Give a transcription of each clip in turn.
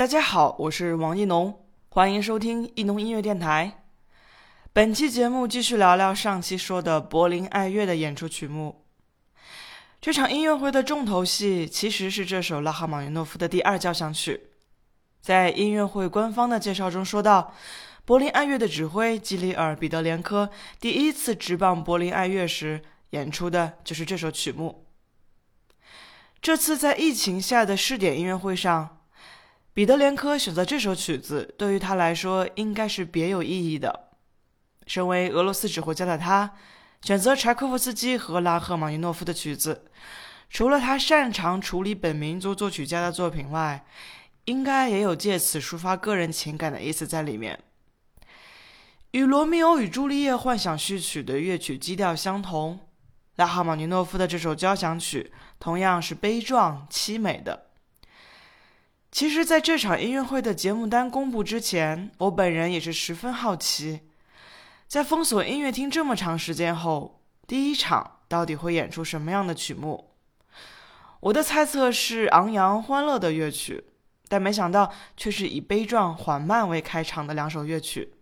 大家好，我是王一农，欢迎收听一农音乐电台。本期节目继续聊聊上期说的柏林爱乐的演出曲目。这场音乐会的重头戏其实是这首拉赫玛尼诺夫的第二交响曲。在音乐会官方的介绍中说到，柏林爱乐的指挥基里尔·彼得连科第一次执棒柏林爱乐时演出的就是这首曲目。这次在疫情下的试点音乐会上。彼得连科选择这首曲子，对于他来说应该是别有意义的。身为俄罗斯指挥家的他，选择柴可夫斯基和拉赫玛尼诺夫的曲子，除了他擅长处理本民族作曲家的作品外，应该也有借此抒发个人情感的意思在里面。与《罗密欧与朱丽叶》幻想序曲的乐曲基调相同，拉赫玛尼诺夫的这首交响曲同样是悲壮凄美的。其实，在这场音乐会的节目单公布之前，我本人也是十分好奇，在封锁音乐厅这么长时间后，第一场到底会演出什么样的曲目？我的猜测是昂扬欢乐的乐曲，但没想到却是以悲壮缓慢为开场的两首乐曲。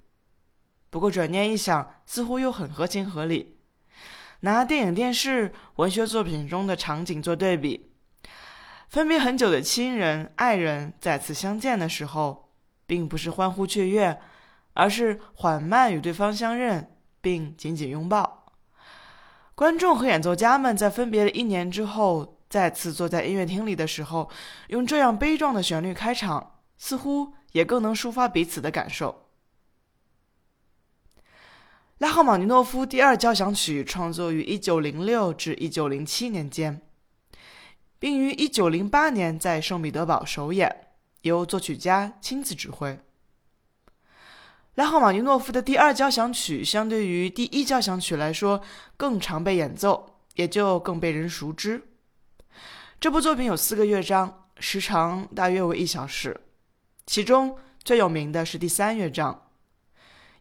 不过转念一想，似乎又很合情合理。拿电影、电视、文学作品中的场景做对比。分别很久的亲人、爱人再次相见的时候，并不是欢呼雀跃，而是缓慢与对方相认，并紧紧拥抱。观众和演奏家们在分别了一年之后，再次坐在音乐厅里的时候，用这样悲壮的旋律开场，似乎也更能抒发彼此的感受。拉赫玛尼诺夫第二交响曲创作于1906至1907年间。并于1908年在圣彼得堡首演，由作曲家亲自指挥。拉赫玛尼诺夫的第二交响曲相对于第一交响曲来说更常被演奏，也就更被人熟知。这部作品有四个乐章，时长大约为一小时，其中最有名的是第三乐章。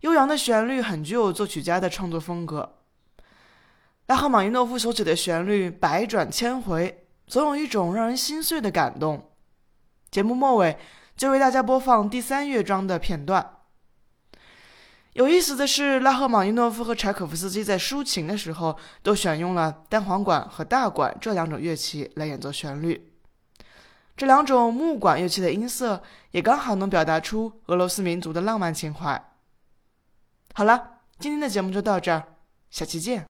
悠扬的旋律很具有作曲家的创作风格。拉赫玛尼诺夫所写的旋律百转千回。总有一种让人心碎的感动。节目末尾就为大家播放第三乐章的片段。有意思的是，拉赫玛尼诺夫和柴可夫斯基在抒情的时候都选用了单簧管和大管这两种乐器来演奏旋律。这两种木管乐器的音色也刚好能表达出俄罗斯民族的浪漫情怀。好了，今天的节目就到这儿，下期见。